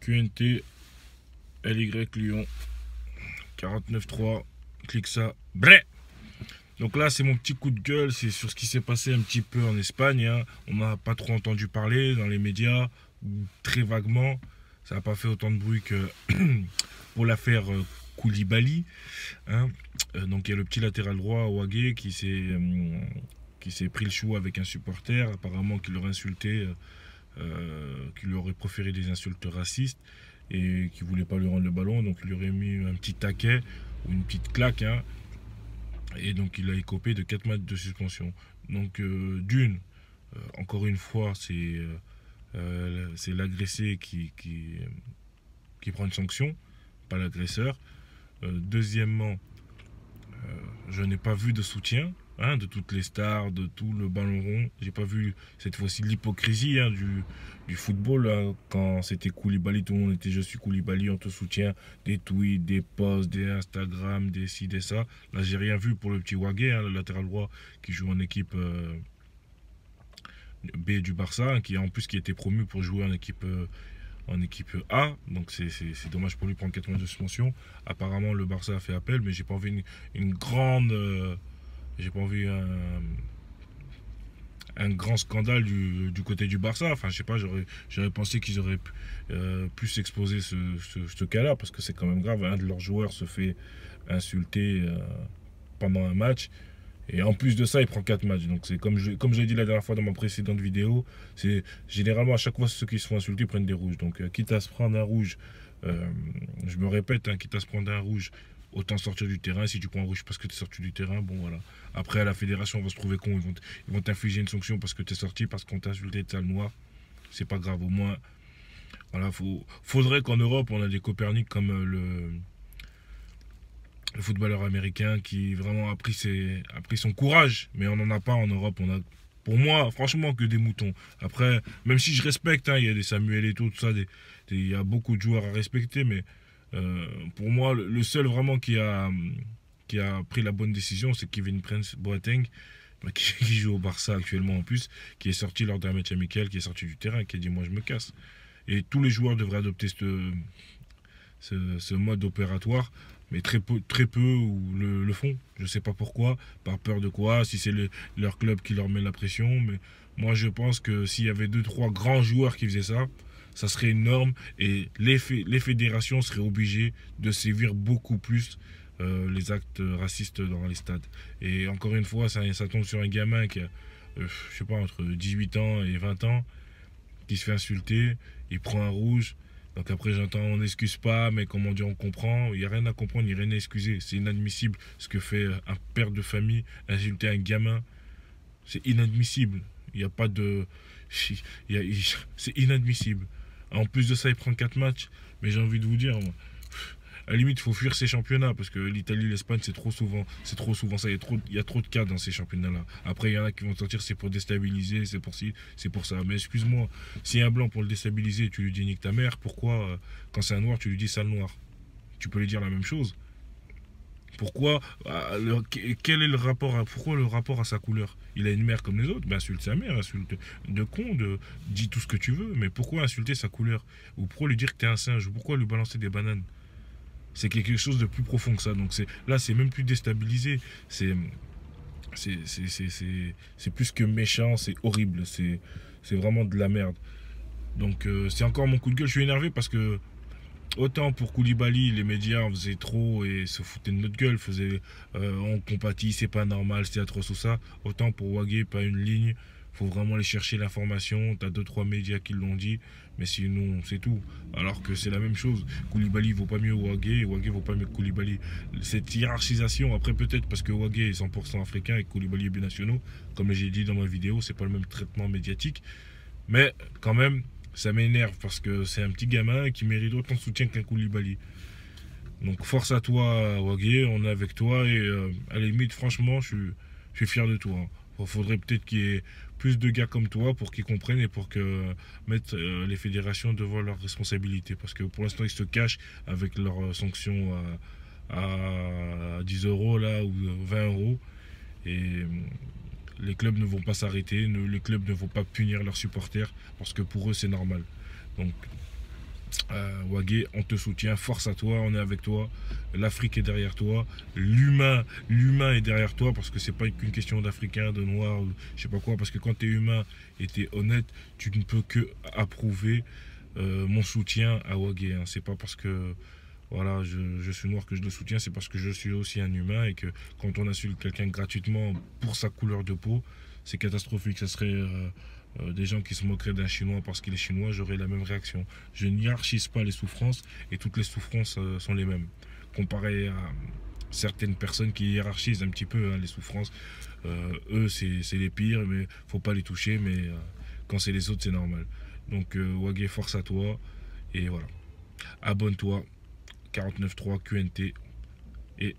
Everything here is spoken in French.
QNT LY Lyon 49.3 clique ça Bré donc là c'est mon petit coup de gueule c'est sur ce qui s'est passé un petit peu en Espagne hein. on n'a pas trop entendu parler dans les médias très vaguement ça n'a pas fait autant de bruit que pour l'affaire euh, Koulibaly hein. Euh, donc il y a le petit latéral droit Wagé qui s'est euh, qui s'est pris le chou avec un supporter apparemment qui l'aurait insulté qui lui aurait proféré des insultes racistes et qui voulait pas lui rendre le ballon. Donc il lui aurait mis un petit taquet ou une petite claque. Hein. et donc il a écopé de 4 matchs de suspension. Donc euh, d'une, euh, encore une fois, c'est euh, l'agressé qui, qui, qui, prend une sanction, pas l'agresseur. deuxièmement, je n'ai pas vu de soutien. Hein, de toutes les stars, de tout le ballon rond. J'ai pas vu cette fois-ci l'hypocrisie hein, du, du, football. Hein. quand c'était Koulibaly, tout le monde était je suis Koulibaly, on te soutient. Des tweets, des posts, des Instagram, des ci, des ça. Là, j'ai rien vu pour le petit Wagé, le latéral droit qui joue en équipe euh, B du Barça, qui en plus qui était promu pour jouer en équipe. Euh, en équipe A, donc c'est dommage pour lui prendre 4 mois de suspension. Apparemment, le Barça a fait appel, mais j'ai pas envie une, grande euh, j'ai pas envie un, un grand scandale du, côté du Barça. Enfin, je sais pas, j'aurais pensé qu'ils auraient pu, euh, plus exposer ce, ce, cas-là, parce que c'est quand même grave. Un de leurs joueurs se fait insulter euh, pendant un match. Et en plus de ça, il prend 4 matchs. Donc c'est comme je, comme j'ai dit la dernière fois dans ma précédente vidéo, c'est généralement à chaque fois ceux qui se font insulter prennent des rouges. Donc euh, quitte à se prendre un rouge, je me répète, hein, quitte à se prendre un rouge autant sortir du terrain. Si tu prends un rouge parce que tu es sorti du terrain, bon voilà. Après, à la fédération, on va se trouver con. Ils vont, t'infliger une sanction parce que tu es sorti, parce qu'on t'a insulté de sale noir. C'est pas grave. Au moins, voilà, faudrait qu'en Europe, on a des Copernic comme euh, le, le footballeur américain qui vraiment a pris, ses, a pris son courage. Mais on n'en a pas en Europe. On a, pour moi, franchement, que des moutons. Après, même si je respecte, hein, il y a des Samuel et tout, ça, il y a beaucoup de joueurs à respecter, mais euh, pour moi, le seul vraiment qui a, qui a pris la bonne décision, c'est Kevin Prince Boateng, qui joue au Barça actuellement en plus, qui est sorti lors d'un match amical, qui est sorti du terrain, qui a dit moi je me casse. Et tous les joueurs devraient adopter ce, mode opératoire, mais très peu, le, le font. Je ne sais pas pourquoi, par peur de quoi, si c'est leur club qui leur met la pression, mais moi je pense que s'il y avait deux, trois grands joueurs qui faisaient ça, ça serait une norme et les, les fédérations seraient obligées de sévir beaucoup plus euh, les actes racistes dans les stades. Et encore une fois, ça, ça tombe sur un gamin qui a, euh, je sais pas, entre 18 ans et 20 ans, qui se fait insulter, il prend un rouge. Donc après, j'entends, on n'excuse pas, mais comment dire, on comprend. Il n'y a rien à comprendre, il n'y a rien à excuser. C'est inadmissible ce que fait un père de famille, insulter un gamin. C'est inadmissible. Il n'y a pas de. C'est inadmissible. En plus de ça, il prend 4 matchs. Mais j'ai envie de vous dire, à la limite, faut fuir ces championnats parce que l'Italie, l'Espagne, c'est trop souvent, ça. Il y, a trop, y a trop de cas dans ces championnats-là. Après, il y en a qui vont sortir, c'est pour déstabiliser, c'est pour c'est pour ça. Mais excuse-moi, a un blanc pour le déstabiliser, tu lui dis nique ta mère, pourquoi, euh, quand c'est un noir, tu lui dis sale noir? Tu peux lui dire la même chose. Pourquoi euh, Quel est le rapport à, Pourquoi le rapport à sa couleur? Il a une mère comme les autres? Ben, insulte sa mère, insulte de con, dis tout ce que tu veux. Mais pourquoi insulter sa couleur? Ou pourquoi lui dire que tu es un singe? Ou pourquoi lui balancer des bananes? C'est quelque chose de plus profond que ça. Donc là, c'est même plus déstabilisé. C'est c'est plus que méchant, c'est horrible, c'est vraiment de la merde. Donc euh, c'est encore mon coup de gueule, je suis énervé parce que autant pour Koulibaly, les médias en faisaient trop et se foutaient de notre gueule, faisaient euh, on compatit, c'est pas normal, c'est atroce tout ça. Autant pour Wagé, pas une ligne, faut vraiment aller chercher l'information. Tu as deux, trois médias qui l'ont dit, mais sinon, c'est tout. Alors que c'est la même chose. Koulibaly vaut pas mieux Wagé Wagé vaut pas mieux Koulibaly. Cette hiérarchisation, après peut-être parce que Wagé est 100% africain et Koulibaly est binationaux, comme j'ai dit dans ma vidéo, c'est pas le même traitement médiatique. Mais quand même, ça m'énerve parce que c'est un petit gamin qui mérite autant de soutien qu'un Koulibaly. Donc force à toi, Wagé, on est avec toi et euh, à la limite, franchement, je suis, fier de toi. Il faudrait peut-être qu'il y ait plus de gars comme toi pour qu'ils comprennent et pour que mettre euh, les fédérations devant leurs responsabilités. Parce que pour l'instant, ils se cachent avec leurs euh, sanctions à, 10 euros là, ou 20 euros. Et euh, les clubs ne vont pas s'arrêter, les clubs ne vont pas punir leurs supporters parce que pour eux, c'est normal. Donc Euh, on te soutient, force à toi, on est avec toi. L'Afrique est derrière toi, l'humain, l'humain est derrière toi parce que c'est pas qu'une question d'Africain, de noir, je sais pas quoi. Parce que quand tu es humain et tu es honnête, tu ne peux que approuver euh, mon soutien à Wagé. Hein. C'est pas parce que voilà, je, suis noir que je le soutiens, c'est parce que je suis aussi un humain et que quand on insulte quelqu'un gratuitement pour sa couleur de peau, c'est catastrophique. Ça serait euh, euh, des gens qui se moqueraient d'un chinois parce qu'il est chinois, j'aurais la même réaction. Je n'hierarchise pas les souffrances et toutes les souffrances euh, sont les mêmes. Comparé à certaines personnes qui hiérarchisent un petit peu hein, les souffrances, eux c'est les pires, mais faut pas les toucher, mais quand c'est les autres c'est normal. Donc Wagé, force à toi et voilà. Abonne-toi 49.3 QNT et